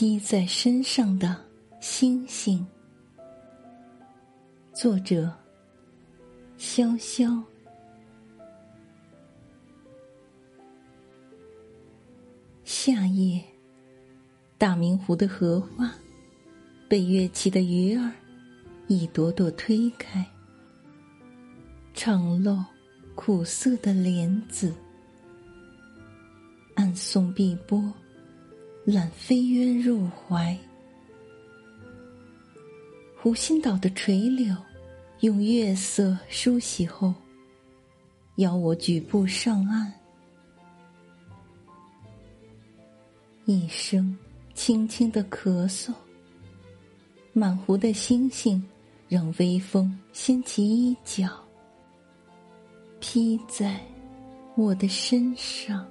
披在身上的星星，作者：潇潇。夏夜，大明湖的荷花，被跃起的鱼儿一朵朵推开，敞露苦涩的莲子，暗送碧波。揽飞鸢入怀，湖心岛的垂柳，用月色梳洗后，邀我举步上岸。一声轻轻的咳嗽，满湖的星星让微风掀起衣角，披在我的身上。